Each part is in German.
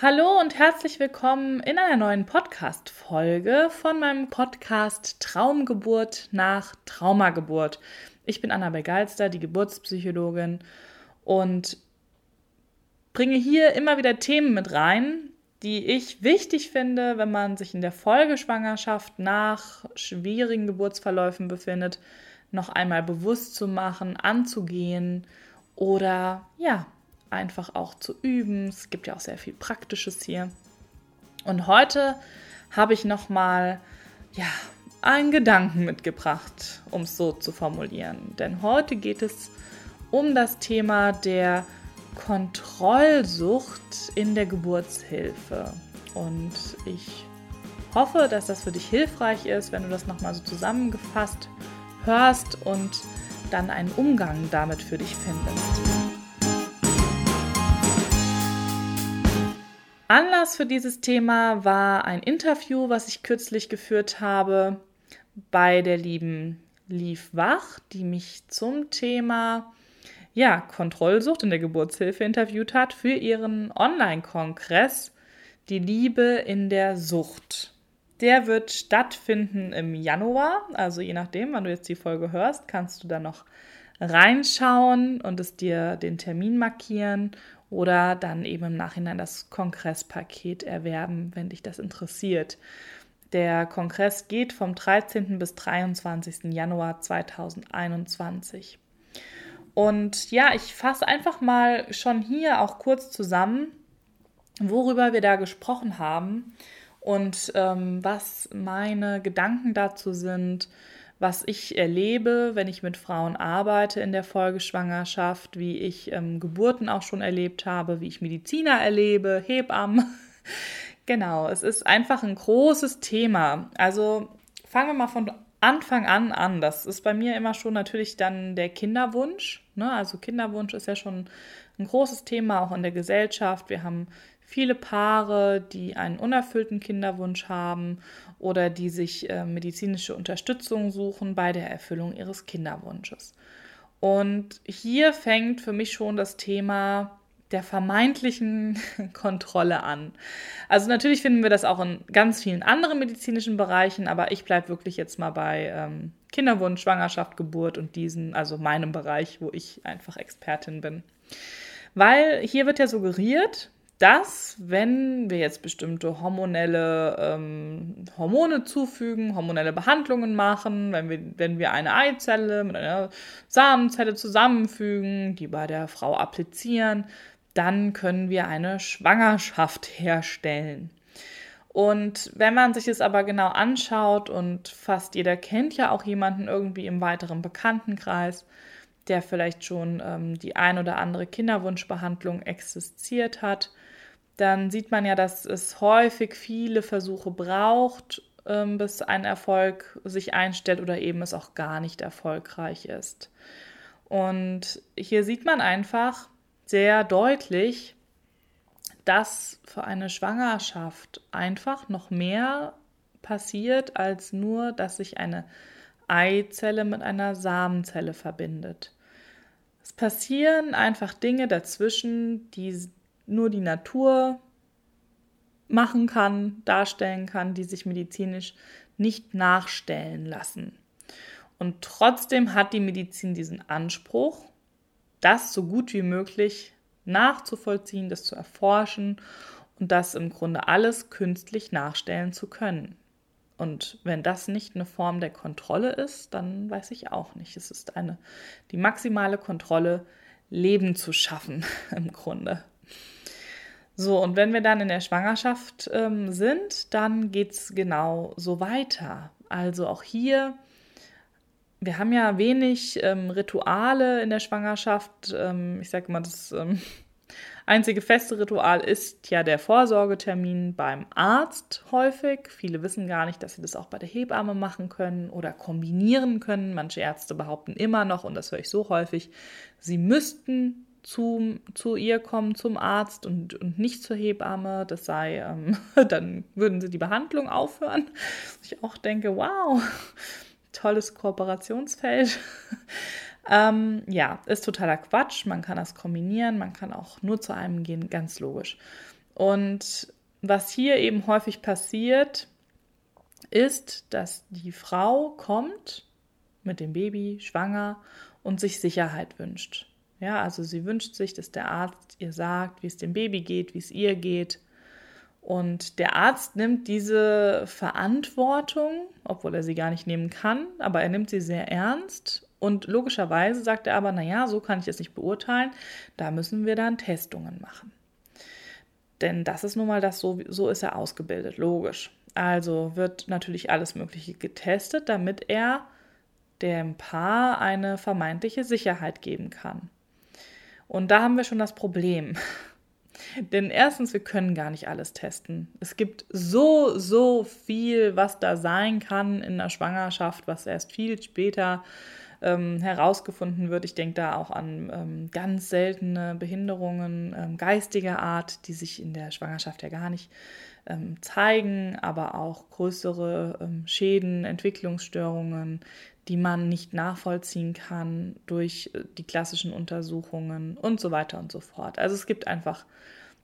Hallo und herzlich willkommen in einer neuen Podcast-Folge von meinem Podcast Traumgeburt nach Traumageburt. Ich bin Annabel Geilster, die Geburtspsychologin und bringe hier immer wieder Themen mit rein, die ich wichtig finde, wenn man sich in der Folgeschwangerschaft nach schwierigen Geburtsverläufen befindet, noch einmal bewusst zu machen, anzugehen oder ja, einfach auch zu üben. Es gibt ja auch sehr viel Praktisches hier. Und heute habe ich noch mal ja einen Gedanken mitgebracht, um es so zu formulieren. Denn heute geht es um das Thema der Kontrollsucht in der Geburtshilfe. Und ich hoffe, dass das für dich hilfreich ist, wenn du das nochmal so zusammengefasst hörst und dann einen Umgang damit für dich findest. Anlass für dieses Thema war ein Interview, was ich kürzlich geführt habe bei der lieben Lief Wach, die mich zum Thema ja, Kontrollsucht in der Geburtshilfe interviewt hat für ihren Online-Kongress Die Liebe in der Sucht. Der wird stattfinden im Januar, also je nachdem, wann du jetzt die Folge hörst, kannst du da noch reinschauen und es dir den Termin markieren oder dann eben im Nachhinein das Kongresspaket erwerben, wenn dich das interessiert. Der Kongress geht vom 13. bis 23. Januar 2021. Und ja, ich fasse einfach mal schon hier auch kurz zusammen, worüber wir da gesprochen haben und ähm, was meine Gedanken dazu sind, was ich erlebe, wenn ich mit Frauen arbeite in der Folgeschwangerschaft, wie ich ähm, Geburten auch schon erlebt habe, wie ich Mediziner erlebe, Hebammen. genau, es ist einfach ein großes Thema. Also fangen wir mal von Anfang an an. Das ist bei mir immer schon natürlich dann der Kinderwunsch. Ne? Also Kinderwunsch ist ja schon ein großes Thema auch in der Gesellschaft. Wir haben viele Paare, die einen unerfüllten Kinderwunsch haben oder die sich äh, medizinische Unterstützung suchen bei der Erfüllung ihres Kinderwunsches. Und hier fängt für mich schon das Thema der vermeintlichen Kontrolle an. Also natürlich finden wir das auch in ganz vielen anderen medizinischen Bereichen, aber ich bleibe wirklich jetzt mal bei ähm, Kinderwunsch, Schwangerschaft, Geburt und diesen, also meinem Bereich, wo ich einfach Expertin bin. Weil hier wird ja suggeriert, dass, wenn wir jetzt bestimmte hormonelle ähm, Hormone zufügen, hormonelle Behandlungen machen, wenn wir, wenn wir eine Eizelle mit einer Samenzelle zusammenfügen, die bei der Frau applizieren, dann können wir eine Schwangerschaft herstellen. Und wenn man sich es aber genau anschaut und fast jeder kennt ja auch jemanden irgendwie im weiteren Bekanntenkreis, der vielleicht schon ähm, die ein oder andere Kinderwunschbehandlung existiert hat, dann sieht man ja, dass es häufig viele Versuche braucht, ähm, bis ein Erfolg sich einstellt oder eben es auch gar nicht erfolgreich ist. Und hier sieht man einfach sehr deutlich, dass für eine Schwangerschaft einfach noch mehr passiert, als nur, dass sich eine Eizelle mit einer Samenzelle verbindet. Es passieren einfach Dinge dazwischen, die nur die Natur machen kann, darstellen kann, die sich medizinisch nicht nachstellen lassen. Und trotzdem hat die Medizin diesen Anspruch, das so gut wie möglich nachzuvollziehen, das zu erforschen und das im Grunde alles künstlich nachstellen zu können. Und wenn das nicht eine Form der Kontrolle ist, dann weiß ich auch nicht. Es ist eine die maximale Kontrolle, Leben zu schaffen im Grunde. So, und wenn wir dann in der Schwangerschaft ähm, sind, dann geht es genau so weiter. Also auch hier, wir haben ja wenig ähm, Rituale in der Schwangerschaft. Ähm, ich sage mal, das ähm, einzige feste Ritual ist ja der Vorsorgetermin beim Arzt häufig. Viele wissen gar nicht, dass sie das auch bei der Hebamme machen können oder kombinieren können. Manche Ärzte behaupten immer noch, und das höre ich so häufig, sie müssten zu, zu ihr kommen, zum Arzt und, und nicht zur Hebamme, das sei, ähm, dann würden sie die Behandlung aufhören. Ich auch denke, wow, tolles Kooperationsfeld. ähm, ja, ist totaler Quatsch. Man kann das kombinieren, man kann auch nur zu einem gehen, ganz logisch. Und was hier eben häufig passiert, ist, dass die Frau kommt mit dem Baby schwanger und sich Sicherheit wünscht. Ja, also sie wünscht sich, dass der Arzt ihr sagt, wie es dem Baby geht, wie es ihr geht. Und der Arzt nimmt diese Verantwortung, obwohl er sie gar nicht nehmen kann, aber er nimmt sie sehr ernst. Und logischerweise sagt er aber, naja, so kann ich es nicht beurteilen, da müssen wir dann Testungen machen. Denn das ist nun mal das, so, so ist er ausgebildet, logisch. Also wird natürlich alles Mögliche getestet, damit er dem Paar eine vermeintliche Sicherheit geben kann. Und da haben wir schon das Problem. Denn erstens, wir können gar nicht alles testen. Es gibt so, so viel, was da sein kann in der Schwangerschaft, was erst viel später ähm, herausgefunden wird. Ich denke da auch an ähm, ganz seltene Behinderungen ähm, geistiger Art, die sich in der Schwangerschaft ja gar nicht ähm, zeigen, aber auch größere ähm, Schäden, Entwicklungsstörungen, die man nicht nachvollziehen kann durch äh, die klassischen Untersuchungen und so weiter und so fort. Also es gibt einfach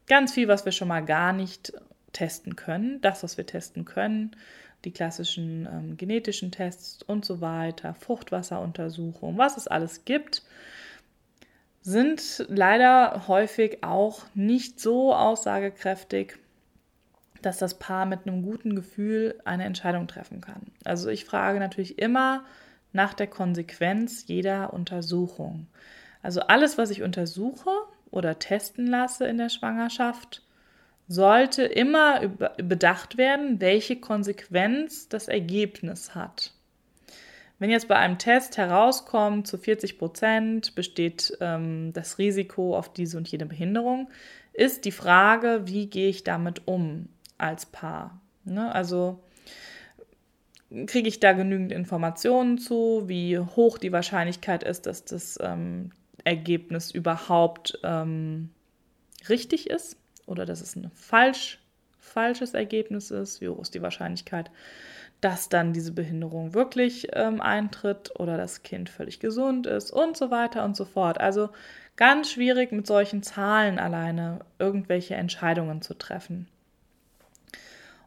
ganz viel, was wir schon mal gar nicht testen können. Das, was wir testen können, die klassischen ähm, genetischen Tests und so weiter, Fruchtwasseruntersuchungen, was es alles gibt, sind leider häufig auch nicht so aussagekräftig, dass das Paar mit einem guten Gefühl eine Entscheidung treffen kann. Also ich frage natürlich immer nach der Konsequenz jeder Untersuchung. Also alles, was ich untersuche oder testen lasse in der Schwangerschaft, sollte immer bedacht werden, welche Konsequenz das Ergebnis hat. Wenn jetzt bei einem Test herauskommt, zu 40 Prozent besteht ähm, das Risiko auf diese und jene Behinderung, ist die Frage, wie gehe ich damit um als Paar? Ne? Also kriege ich da genügend Informationen zu, wie hoch die Wahrscheinlichkeit ist, dass das ähm, Ergebnis überhaupt ähm, richtig ist oder dass es ein falsch, falsches Ergebnis ist, wie hoch ist die Wahrscheinlichkeit, dass dann diese Behinderung wirklich ähm, eintritt oder das Kind völlig gesund ist und so weiter und so fort. Also ganz schwierig mit solchen Zahlen alleine irgendwelche Entscheidungen zu treffen.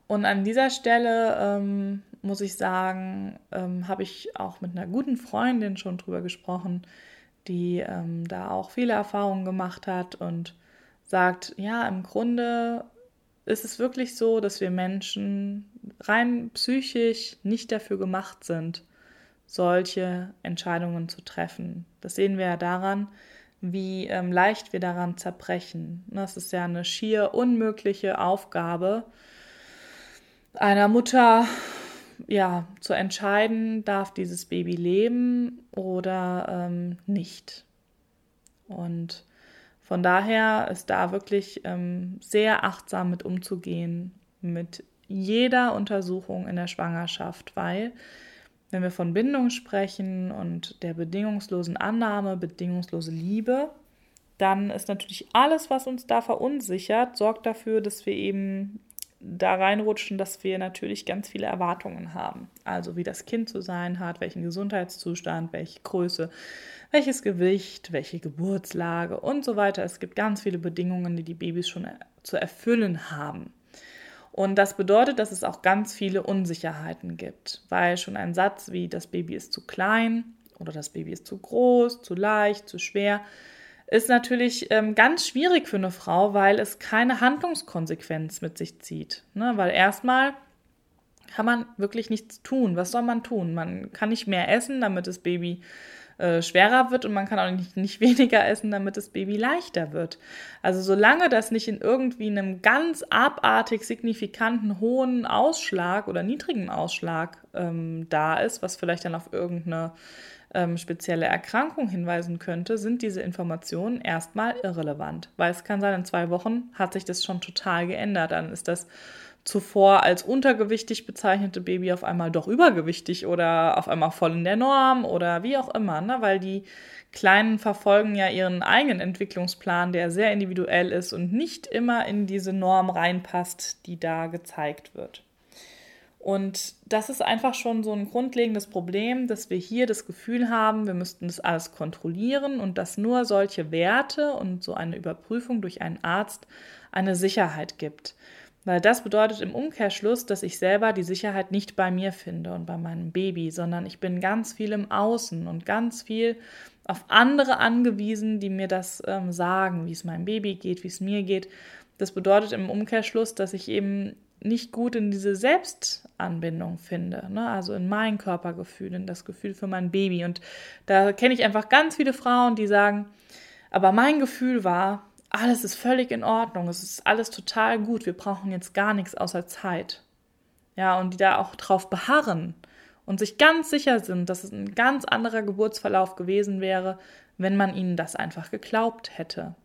Und an dieser Stelle ähm, muss ich sagen, ähm, habe ich auch mit einer guten Freundin schon drüber gesprochen, die ähm, da auch viele Erfahrungen gemacht hat und sagt, ja, im Grunde ist es wirklich so, dass wir Menschen rein psychisch nicht dafür gemacht sind, solche Entscheidungen zu treffen. Das sehen wir ja daran, wie ähm, leicht wir daran zerbrechen. Das ist ja eine schier unmögliche Aufgabe einer Mutter, ja, zu entscheiden, darf dieses Baby leben oder ähm, nicht. Und von daher ist da wirklich ähm, sehr achtsam mit umzugehen, mit jeder Untersuchung in der Schwangerschaft, weil wenn wir von Bindung sprechen und der bedingungslosen Annahme, bedingungslose Liebe, dann ist natürlich alles, was uns da verunsichert, sorgt dafür, dass wir eben da reinrutschen, dass wir natürlich ganz viele Erwartungen haben. Also wie das Kind zu sein hat, welchen Gesundheitszustand, welche Größe, welches Gewicht, welche Geburtslage und so weiter. Es gibt ganz viele Bedingungen, die die Babys schon zu erfüllen haben. Und das bedeutet, dass es auch ganz viele Unsicherheiten gibt, weil schon ein Satz wie das Baby ist zu klein oder das Baby ist zu groß, zu leicht, zu schwer, ist natürlich ähm, ganz schwierig für eine Frau, weil es keine Handlungskonsequenz mit sich zieht. Ne? Weil erstmal kann man wirklich nichts tun. Was soll man tun? Man kann nicht mehr essen, damit das Baby äh, schwerer wird und man kann auch nicht, nicht weniger essen, damit das Baby leichter wird. Also solange das nicht in irgendwie einem ganz abartig signifikanten hohen Ausschlag oder niedrigen Ausschlag ähm, da ist, was vielleicht dann auf irgendeine ähm, spezielle Erkrankung hinweisen könnte, sind diese Informationen erstmal irrelevant. Weil es kann sein, in zwei Wochen hat sich das schon total geändert. Dann ist das zuvor als untergewichtig bezeichnete Baby auf einmal doch übergewichtig oder auf einmal voll in der Norm oder wie auch immer, ne? weil die Kleinen verfolgen ja ihren eigenen Entwicklungsplan, der sehr individuell ist und nicht immer in diese Norm reinpasst, die da gezeigt wird. Und das ist einfach schon so ein grundlegendes Problem, dass wir hier das Gefühl haben, wir müssten das alles kontrollieren und dass nur solche Werte und so eine Überprüfung durch einen Arzt eine Sicherheit gibt. Weil das bedeutet im Umkehrschluss, dass ich selber die Sicherheit nicht bei mir finde und bei meinem Baby, sondern ich bin ganz viel im Außen und ganz viel auf andere angewiesen, die mir das ähm, sagen, wie es meinem Baby geht, wie es mir geht. Das bedeutet im Umkehrschluss, dass ich eben nicht gut in diese Selbstanbindung finde, ne? also in mein Körpergefühl, in das Gefühl für mein Baby. Und da kenne ich einfach ganz viele Frauen, die sagen, aber mein Gefühl war, alles ist völlig in Ordnung, es ist alles total gut, wir brauchen jetzt gar nichts außer Zeit. Ja, und die da auch drauf beharren und sich ganz sicher sind, dass es ein ganz anderer Geburtsverlauf gewesen wäre, wenn man ihnen das einfach geglaubt hätte.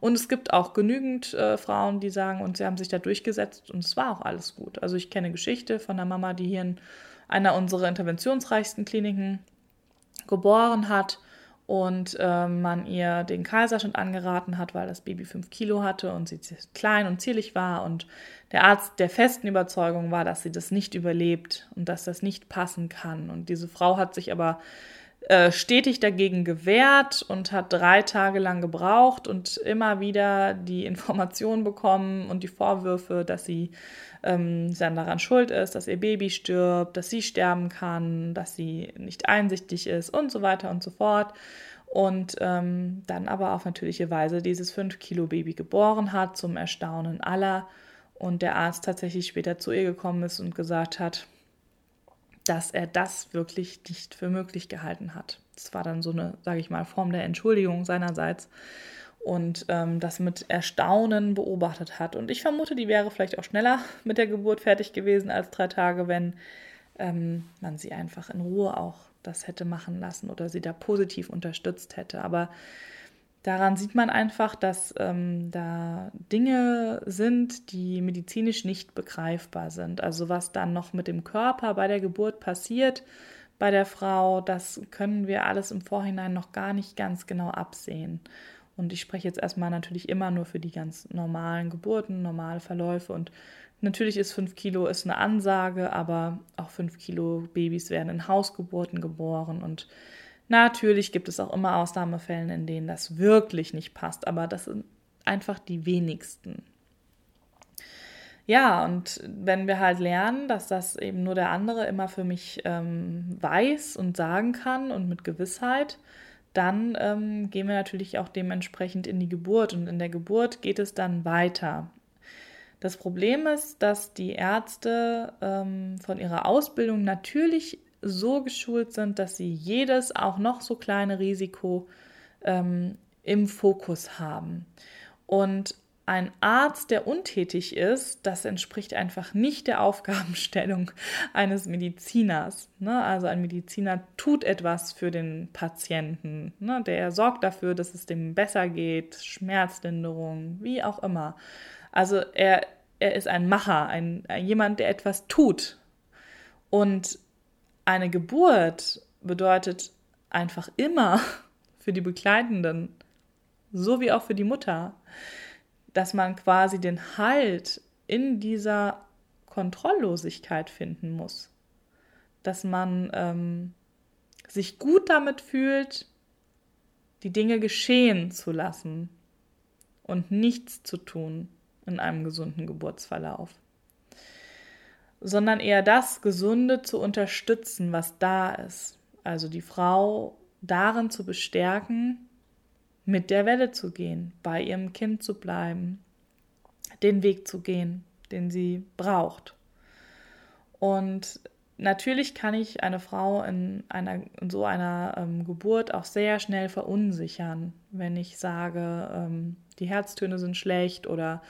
Und es gibt auch genügend äh, Frauen, die sagen, und sie haben sich da durchgesetzt und es war auch alles gut. Also ich kenne Geschichte von einer Mama, die hier in einer unserer interventionsreichsten Kliniken geboren hat und äh, man ihr den Kaiserschnitt angeraten hat, weil das Baby fünf Kilo hatte und sie klein und zierlich war und der Arzt der festen Überzeugung war, dass sie das nicht überlebt und dass das nicht passen kann. Und diese Frau hat sich aber äh, stetig dagegen gewehrt und hat drei Tage lang gebraucht und immer wieder die Information bekommen und die Vorwürfe, dass sie ähm, dann daran schuld ist, dass ihr Baby stirbt, dass sie sterben kann, dass sie nicht einsichtig ist und so weiter und so fort. Und ähm, dann aber auf natürliche Weise dieses 5-Kilo-Baby geboren hat, zum Erstaunen aller. Und der Arzt tatsächlich später zu ihr gekommen ist und gesagt hat, dass er das wirklich nicht für möglich gehalten hat. Das war dann so eine, sage ich mal, Form der Entschuldigung seinerseits und ähm, das mit Erstaunen beobachtet hat. Und ich vermute, die wäre vielleicht auch schneller mit der Geburt fertig gewesen als drei Tage, wenn ähm, man sie einfach in Ruhe auch das hätte machen lassen oder sie da positiv unterstützt hätte. Aber daran sieht man einfach, dass ähm, da Dinge sind, die medizinisch nicht begreifbar sind. Also was dann noch mit dem Körper bei der Geburt passiert, bei der Frau, das können wir alles im Vorhinein noch gar nicht ganz genau absehen. Und ich spreche jetzt erstmal natürlich immer nur für die ganz normalen Geburten, normale Verläufe. Und natürlich ist 5 Kilo ist eine Ansage, aber auch 5 Kilo Babys werden in Hausgeburten geboren. Und natürlich gibt es auch immer Ausnahmefälle, in denen das wirklich nicht passt. Aber das sind einfach die wenigsten. Ja, und wenn wir halt lernen, dass das eben nur der andere immer für mich ähm, weiß und sagen kann und mit Gewissheit, dann ähm, gehen wir natürlich auch dementsprechend in die Geburt und in der Geburt geht es dann weiter. Das Problem ist, dass die Ärzte ähm, von ihrer Ausbildung natürlich so geschult sind, dass sie jedes auch noch so kleine Risiko ähm, im Fokus haben. Und ein Arzt, der untätig ist, das entspricht einfach nicht der Aufgabenstellung eines Mediziners. Ne? Also ein Mediziner tut etwas für den Patienten. Ne? Der sorgt dafür, dass es dem besser geht, Schmerzlinderung, wie auch immer. Also er, er ist ein Macher, ein, ein jemand, der etwas tut. Und eine Geburt bedeutet einfach immer für die Begleitenden, so wie auch für die Mutter, dass man quasi den Halt in dieser Kontrolllosigkeit finden muss. Dass man ähm, sich gut damit fühlt, die Dinge geschehen zu lassen und nichts zu tun in einem gesunden Geburtsverlauf, sondern eher das Gesunde zu unterstützen, was da ist. Also die Frau darin zu bestärken, mit der Welle zu gehen, bei ihrem Kind zu bleiben, den Weg zu gehen, den sie braucht. Und natürlich kann ich eine Frau in, einer, in so einer ähm, Geburt auch sehr schnell verunsichern, wenn ich sage, ähm, die Herztöne sind schlecht oder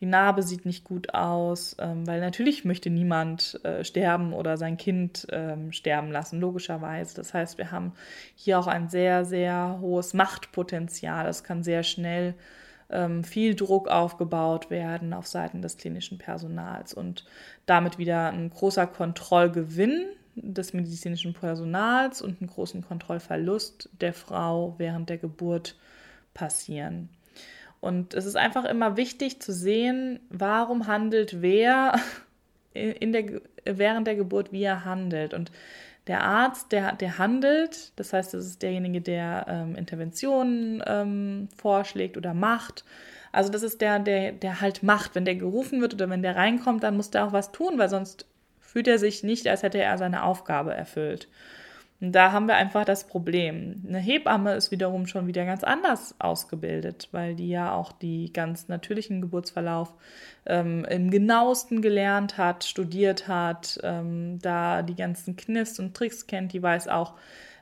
die Narbe sieht nicht gut aus, ähm, weil natürlich möchte niemand äh, sterben oder sein Kind ähm, sterben lassen, logischerweise. Das heißt, wir haben hier auch ein sehr, sehr hohes Machtpotenzial. Es kann sehr schnell ähm, viel Druck aufgebaut werden auf Seiten des klinischen Personals und damit wieder ein großer Kontrollgewinn des medizinischen Personals und einen großen Kontrollverlust der Frau während der Geburt passieren. Und es ist einfach immer wichtig zu sehen, warum handelt wer in der, während der Geburt, wie er handelt. Und der Arzt, der, der handelt, das heißt, das ist derjenige, der ähm, Interventionen ähm, vorschlägt oder macht. Also das ist der, der, der halt macht. Wenn der gerufen wird oder wenn der reinkommt, dann muss der auch was tun, weil sonst fühlt er sich nicht, als hätte er seine Aufgabe erfüllt. Und da haben wir einfach das Problem. Eine Hebamme ist wiederum schon wieder ganz anders ausgebildet, weil die ja auch die ganz natürlichen Geburtsverlauf ähm, im genauesten gelernt hat, studiert hat, ähm, da die ganzen Kniffs und Tricks kennt, die weiß auch,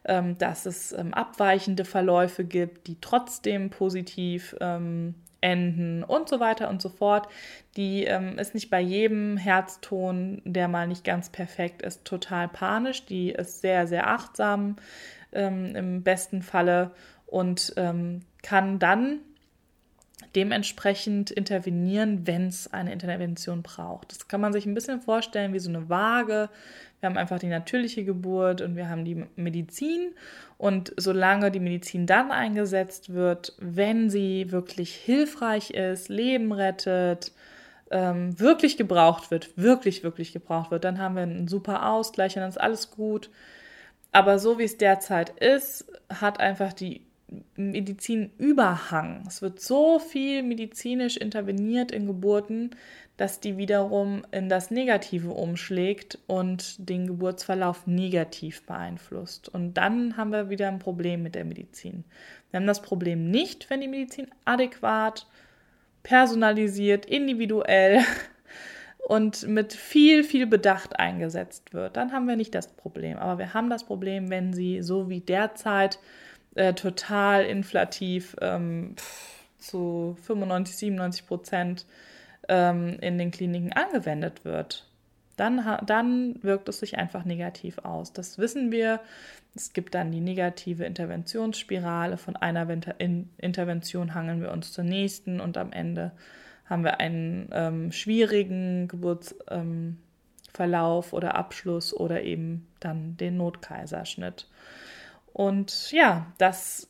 ähm, dass es ähm, abweichende Verläufe gibt, die trotzdem positiv ähm, enden und so weiter und so fort. Die ähm, ist nicht bei jedem Herzton, der mal nicht ganz perfekt ist, total panisch. Die ist sehr, sehr achtsam ähm, im besten Falle und ähm, kann dann dementsprechend intervenieren, wenn es eine Intervention braucht. Das kann man sich ein bisschen vorstellen wie so eine Waage. Wir haben einfach die natürliche Geburt und wir haben die Medizin. Und solange die Medizin dann eingesetzt wird, wenn sie wirklich hilfreich ist, Leben rettet, ähm, wirklich gebraucht wird, wirklich, wirklich gebraucht wird, dann haben wir einen super Ausgleich und dann ist alles gut. Aber so wie es derzeit ist, hat einfach die Medizinüberhang. Es wird so viel medizinisch interveniert in Geburten, dass die wiederum in das Negative umschlägt und den Geburtsverlauf negativ beeinflusst. Und dann haben wir wieder ein Problem mit der Medizin. Wir haben das Problem nicht, wenn die Medizin adäquat, personalisiert, individuell und mit viel, viel Bedacht eingesetzt wird. Dann haben wir nicht das Problem. Aber wir haben das Problem, wenn sie so wie derzeit äh, total inflativ ähm, zu 95, 97 Prozent ähm, in den Kliniken angewendet wird. Dann, dann wirkt es sich einfach negativ aus. Das wissen wir. Es gibt dann die negative Interventionsspirale. Von einer Intervention hangeln wir uns zur nächsten und am Ende haben wir einen ähm, schwierigen Geburtsverlauf ähm, oder Abschluss oder eben dann den Notkaiserschnitt. Und ja, das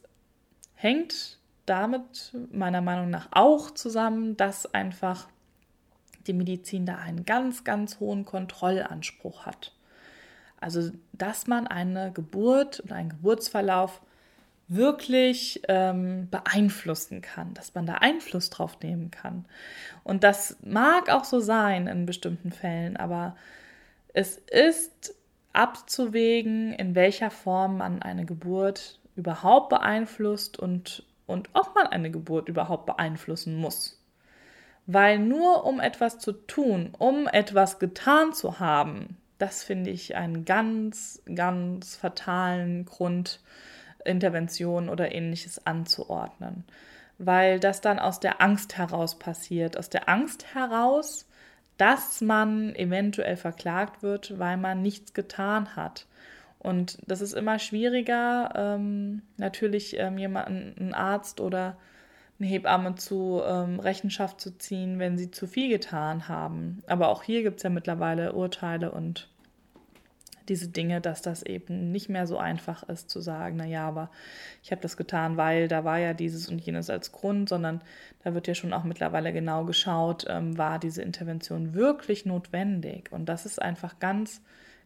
hängt damit meiner Meinung nach auch zusammen, dass einfach die Medizin da einen ganz, ganz hohen Kontrollanspruch hat. Also, dass man eine Geburt oder einen Geburtsverlauf wirklich ähm, beeinflussen kann, dass man da Einfluss drauf nehmen kann. Und das mag auch so sein in bestimmten Fällen, aber es ist abzuwägen, in welcher Form man eine Geburt überhaupt beeinflusst und, und ob man eine Geburt überhaupt beeinflussen muss. Weil nur um etwas zu tun, um etwas getan zu haben, das finde ich einen ganz, ganz fatalen Grund, Intervention oder ähnliches anzuordnen. Weil das dann aus der Angst heraus passiert. Aus der Angst heraus, dass man eventuell verklagt wird, weil man nichts getan hat. Und das ist immer schwieriger, ähm, natürlich ähm, jemanden, einen Arzt oder eine Hebamme zu ähm, Rechenschaft zu ziehen, wenn sie zu viel getan haben. Aber auch hier gibt es ja mittlerweile Urteile und diese Dinge, dass das eben nicht mehr so einfach ist zu sagen, naja, aber ich habe das getan, weil da war ja dieses und jenes als Grund, sondern da wird ja schon auch mittlerweile genau geschaut, ähm, war diese Intervention wirklich notwendig. Und das ist einfach ganz,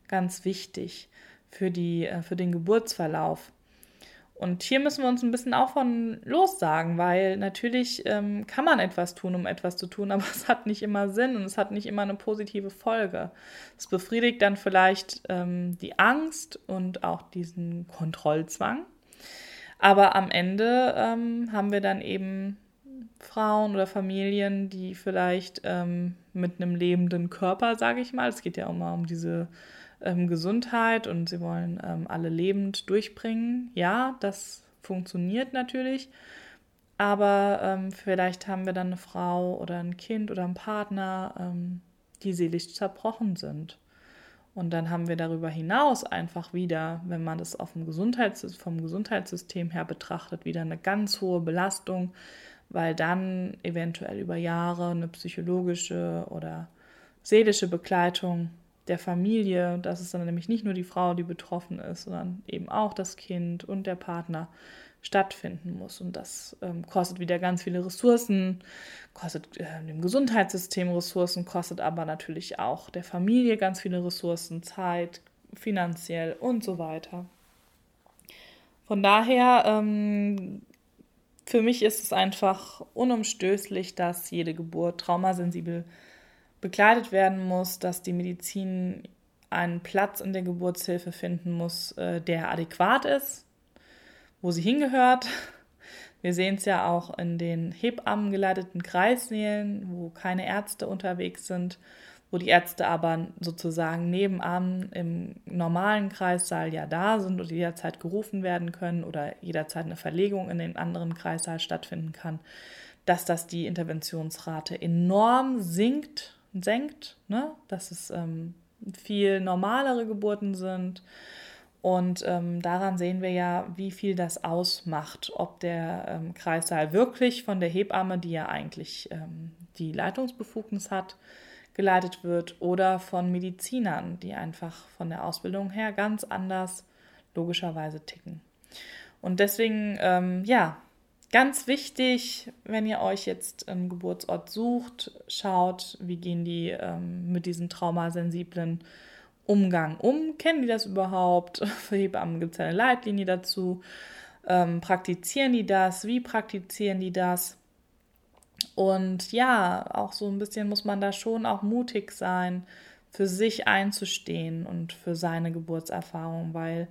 ganz wichtig für, die, äh, für den Geburtsverlauf. Und hier müssen wir uns ein bisschen auch von lossagen, weil natürlich ähm, kann man etwas tun, um etwas zu tun, aber es hat nicht immer Sinn und es hat nicht immer eine positive Folge. Es befriedigt dann vielleicht ähm, die Angst und auch diesen Kontrollzwang. Aber am Ende ähm, haben wir dann eben Frauen oder Familien, die vielleicht ähm, mit einem lebenden Körper, sage ich mal, es geht ja auch mal um diese ähm, Gesundheit und sie wollen ähm, alle lebend durchbringen. Ja, das funktioniert natürlich. Aber ähm, vielleicht haben wir dann eine Frau oder ein Kind oder einen Partner, ähm, die seelisch zerbrochen sind. Und dann haben wir darüber hinaus einfach wieder, wenn man das auf dem Gesundheits vom Gesundheitssystem her betrachtet, wieder eine ganz hohe Belastung, weil dann eventuell über Jahre eine psychologische oder seelische Begleitung der Familie. Das ist dann nämlich nicht nur die Frau, die betroffen ist, sondern eben auch das Kind und der Partner stattfinden muss. Und das ähm, kostet wieder ganz viele Ressourcen, kostet äh, dem Gesundheitssystem Ressourcen, kostet aber natürlich auch der Familie ganz viele Ressourcen, Zeit, finanziell und so weiter. Von daher, ähm, für mich ist es einfach unumstößlich, dass jede Geburt traumasensibel begleitet werden muss, dass die Medizin einen Platz in der Geburtshilfe finden muss, äh, der adäquat ist, wo sie hingehört. Wir sehen es ja auch in den Hebammen geleiteten Kreissälen, wo keine Ärzte unterwegs sind, wo die Ärzte aber sozusagen nebenan im normalen Kreissaal ja da sind und jederzeit gerufen werden können oder jederzeit eine Verlegung in den anderen Kreissaal stattfinden kann, dass das die Interventionsrate enorm sinkt, senkt, ne? dass es ähm, viel normalere Geburten sind und ähm, daran sehen wir ja, wie viel das ausmacht, ob der ähm, Kreissaal wirklich von der Hebamme, die ja eigentlich ähm, die Leitungsbefugnis hat, geleitet wird oder von Medizinern, die einfach von der Ausbildung her ganz anders logischerweise ticken. Und deswegen, ähm, ja, ganz wichtig, wenn ihr euch jetzt einen Geburtsort sucht, schaut, wie gehen die ähm, mit diesen traumasensiblen Umgang um? Kennen die das überhaupt? Für Hebammen gibt es eine Leitlinie dazu. Ähm, praktizieren die das? Wie praktizieren die das? Und ja, auch so ein bisschen muss man da schon auch mutig sein, für sich einzustehen und für seine Geburtserfahrung, weil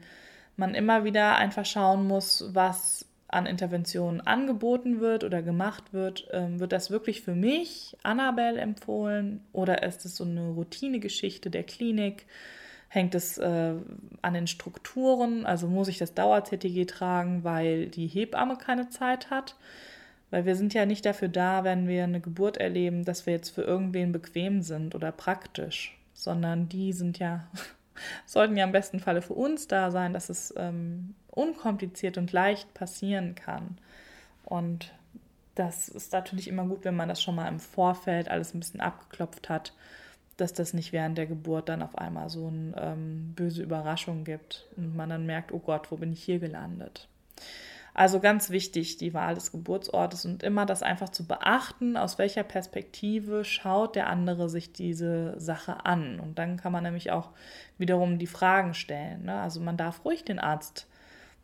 man immer wieder einfach schauen muss, was an Interventionen angeboten wird oder gemacht wird, ähm, wird das wirklich für mich, Annabelle, empfohlen oder ist es so eine Routinegeschichte der Klinik? Hängt es äh, an den Strukturen? Also muss ich das Dauer-CTG tragen, weil die Hebamme keine Zeit hat? Weil wir sind ja nicht dafür da, wenn wir eine Geburt erleben, dass wir jetzt für irgendwen bequem sind oder praktisch, sondern die sind ja, sollten ja im besten Falle für uns da sein, dass es ähm, unkompliziert und leicht passieren kann. Und das ist natürlich immer gut, wenn man das schon mal im Vorfeld alles ein bisschen abgeklopft hat, dass das nicht während der Geburt dann auf einmal so eine ähm, böse Überraschung gibt und man dann merkt, oh Gott, wo bin ich hier gelandet? Also ganz wichtig, die Wahl des Geburtsortes und immer das einfach zu beachten, aus welcher Perspektive schaut der andere sich diese Sache an. Und dann kann man nämlich auch wiederum die Fragen stellen. Ne? Also man darf ruhig den Arzt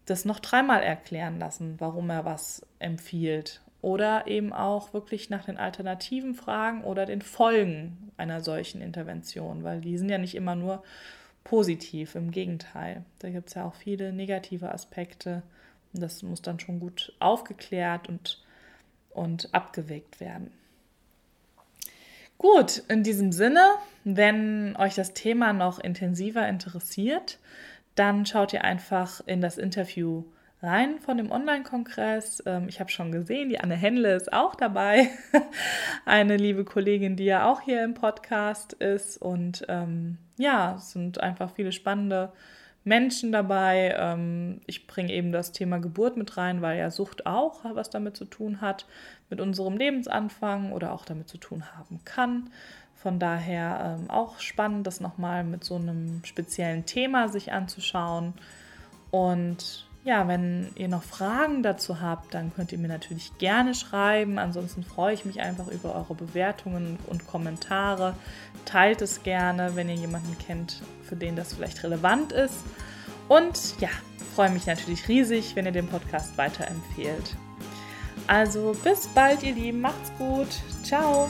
das noch dreimal erklären lassen, warum er was empfiehlt. Oder eben auch wirklich nach den Alternativen fragen oder den Folgen einer solchen Intervention, weil die sind ja nicht immer nur positiv, im Gegenteil. Da gibt es ja auch viele negative Aspekte. Und das muss dann schon gut aufgeklärt und, und abgewegt werden. Gut, in diesem Sinne, wenn euch das Thema noch intensiver interessiert, dann schaut ihr einfach in das Interview rein von dem Online-Kongress. Ähm, ich habe schon gesehen, die Anne Henle ist auch dabei. Eine liebe Kollegin, die ja auch hier im Podcast ist. Und ähm, ja, es sind einfach viele spannende Menschen dabei. Ähm, ich bringe eben das Thema Geburt mit rein, weil ja Sucht auch was damit zu tun hat, mit unserem Lebensanfang oder auch damit zu tun haben kann. Von daher ähm, auch spannend, das nochmal mit so einem speziellen Thema sich anzuschauen. Und ja, wenn ihr noch Fragen dazu habt, dann könnt ihr mir natürlich gerne schreiben. Ansonsten freue ich mich einfach über eure Bewertungen und Kommentare. Teilt es gerne, wenn ihr jemanden kennt, für den das vielleicht relevant ist. Und ja, freue mich natürlich riesig, wenn ihr den Podcast weiterempfehlt. Also bis bald, ihr Lieben. Macht's gut. Ciao.